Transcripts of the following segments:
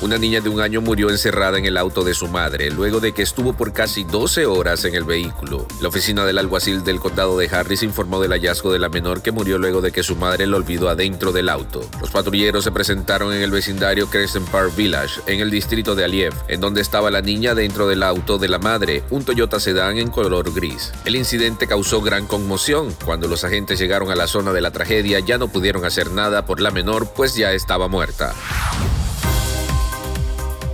Una niña de un año murió encerrada en el auto de su madre luego de que estuvo por casi 12 horas en el vehículo. La oficina del alguacil del condado de Harris informó del hallazgo de la menor que murió luego de que su madre lo olvidó adentro del auto. Los patrulleros se presentaron en el vecindario Crescent Park Village, en el distrito de Aliev, en donde estaba la niña dentro del auto de la madre, un Toyota Sedan en color gris. El incidente causó gran conmoción. Cuando los agentes llegaron a la zona de la tragedia ya no pudieron hacer nada por la menor, pues ya estaba muerta.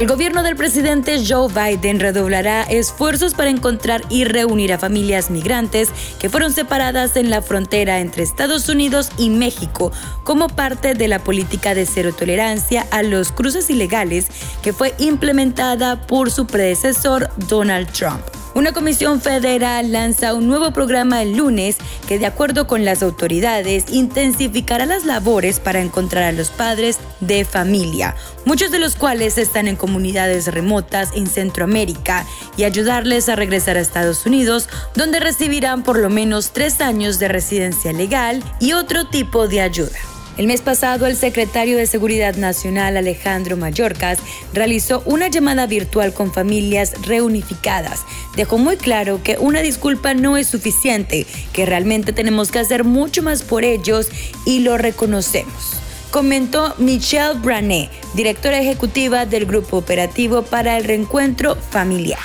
El gobierno del presidente Joe Biden redoblará esfuerzos para encontrar y reunir a familias migrantes que fueron separadas en la frontera entre Estados Unidos y México como parte de la política de cero tolerancia a los cruces ilegales que fue implementada por su predecesor Donald Trump. Una comisión federal lanza un nuevo programa el lunes que, de acuerdo con las autoridades, intensificará las labores para encontrar a los padres de familia, muchos de los cuales están en comunidades remotas en Centroamérica, y ayudarles a regresar a Estados Unidos, donde recibirán por lo menos tres años de residencia legal y otro tipo de ayuda. El mes pasado, el secretario de Seguridad Nacional, Alejandro Mayorkas, realizó una llamada virtual con familias reunificadas. Dejó muy claro que una disculpa no es suficiente, que realmente tenemos que hacer mucho más por ellos y lo reconocemos comentó Michelle Brané, directora ejecutiva del Grupo Operativo para el Reencuentro Familiar.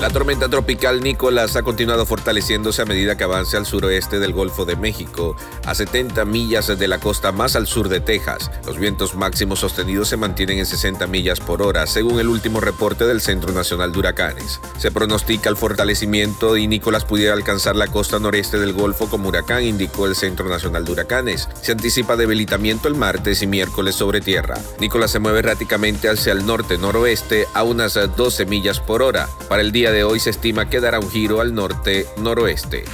La tormenta tropical Nicolás ha continuado fortaleciéndose a medida que avanza al suroeste del Golfo de México, a 70 millas de la costa más al sur de Texas. Los vientos máximos sostenidos se mantienen en 60 millas por hora, según el último reporte del Centro Nacional de Huracanes. Se pronostica el fortalecimiento y Nicolás pudiera alcanzar la costa noreste del Golfo como huracán, indicó el Centro Nacional de Huracanes. Se anticipa debilitamiento el martes y miércoles sobre tierra. Nicolás se mueve erráticamente hacia el norte-noroeste a unas 12 millas por hora. Para el día de hoy se estima que dará un giro al norte-noroeste.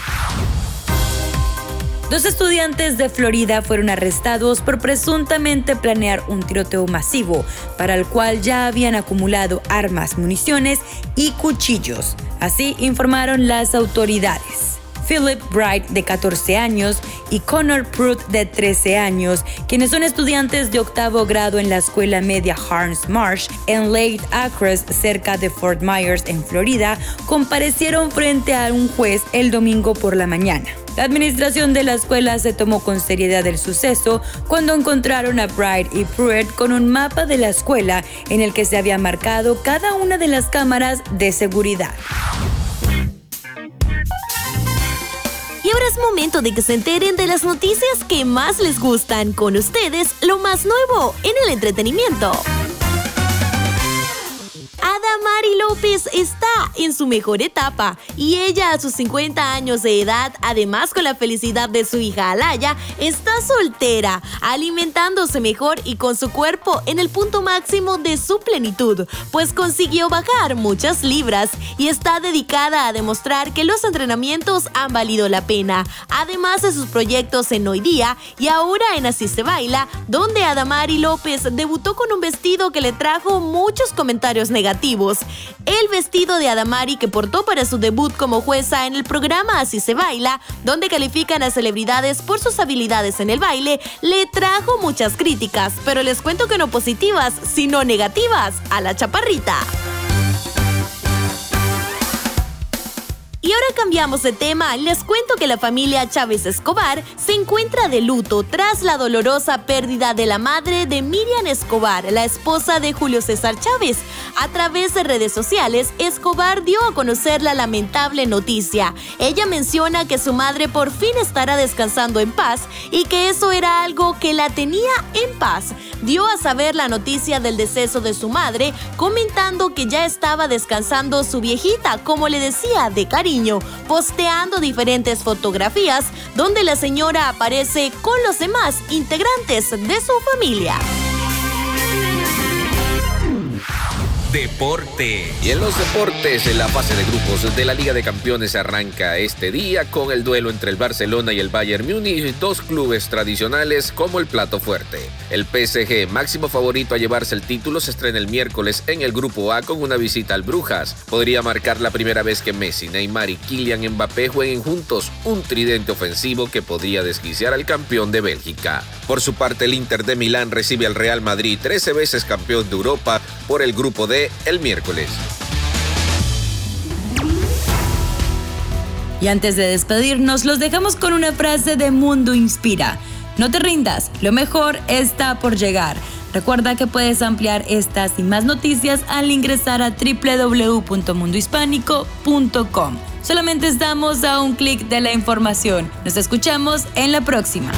Dos estudiantes de Florida fueron arrestados por presuntamente planear un tiroteo masivo, para el cual ya habían acumulado armas, municiones y cuchillos. Así informaron las autoridades. Philip Bright, de 14 años, y Connor Pruitt, de 13 años, quienes son estudiantes de octavo grado en la escuela media Harns Marsh en Lake Acres, cerca de Fort Myers, en Florida, comparecieron frente a un juez el domingo por la mañana. La administración de la escuela se tomó con seriedad el suceso cuando encontraron a Bright y Pruitt con un mapa de la escuela en el que se había marcado cada una de las cámaras de seguridad. Es momento de que se enteren de las noticias que más les gustan. Con ustedes, lo más nuevo en el entretenimiento. López está en su mejor etapa y ella a sus 50 años de edad, además con la felicidad de su hija Alaya, está soltera, alimentándose mejor y con su cuerpo en el punto máximo de su plenitud, pues consiguió bajar muchas libras y está dedicada a demostrar que los entrenamientos han valido la pena, además de sus proyectos en Hoy Día y ahora en Así se baila, donde Adamari López debutó con un vestido que le trajo muchos comentarios negativos el vestido de Adamari que portó para su debut como jueza en el programa Así se baila, donde califican a celebridades por sus habilidades en el baile, le trajo muchas críticas, pero les cuento que no positivas, sino negativas a la chaparrita. Y ahora cambiamos de tema. Les cuento que la familia Chávez Escobar se encuentra de luto tras la dolorosa pérdida de la madre de Miriam Escobar, la esposa de Julio César Chávez. A través de redes sociales, Escobar dio a conocer la lamentable noticia. Ella menciona que su madre por fin estará descansando en paz y que eso era algo que la tenía en paz. Dio a saber la noticia del deceso de su madre, comentando que ya estaba descansando su viejita, como le decía, de cariño posteando diferentes fotografías donde la señora aparece con los demás integrantes de su familia. Deporte. Y en los deportes, en la fase de grupos de la Liga de Campeones arranca este día con el duelo entre el Barcelona y el Bayern Múnich, dos clubes tradicionales como el plato fuerte. El PSG, máximo favorito a llevarse el título, se estrena el miércoles en el grupo A con una visita al Brujas. Podría marcar la primera vez que Messi, Neymar y Kylian Mbappé jueguen juntos un tridente ofensivo que podría desquiciar al campeón de Bélgica. Por su parte, el Inter de Milán recibe al Real Madrid, 13 veces campeón de Europa, por el grupo D el miércoles. Y antes de despedirnos, los dejamos con una frase de Mundo Inspira. No te rindas, lo mejor está por llegar. Recuerda que puedes ampliar estas y más noticias al ingresar a www.mundohispánico.com. Solamente estamos a un clic de la información. Nos escuchamos en la próxima.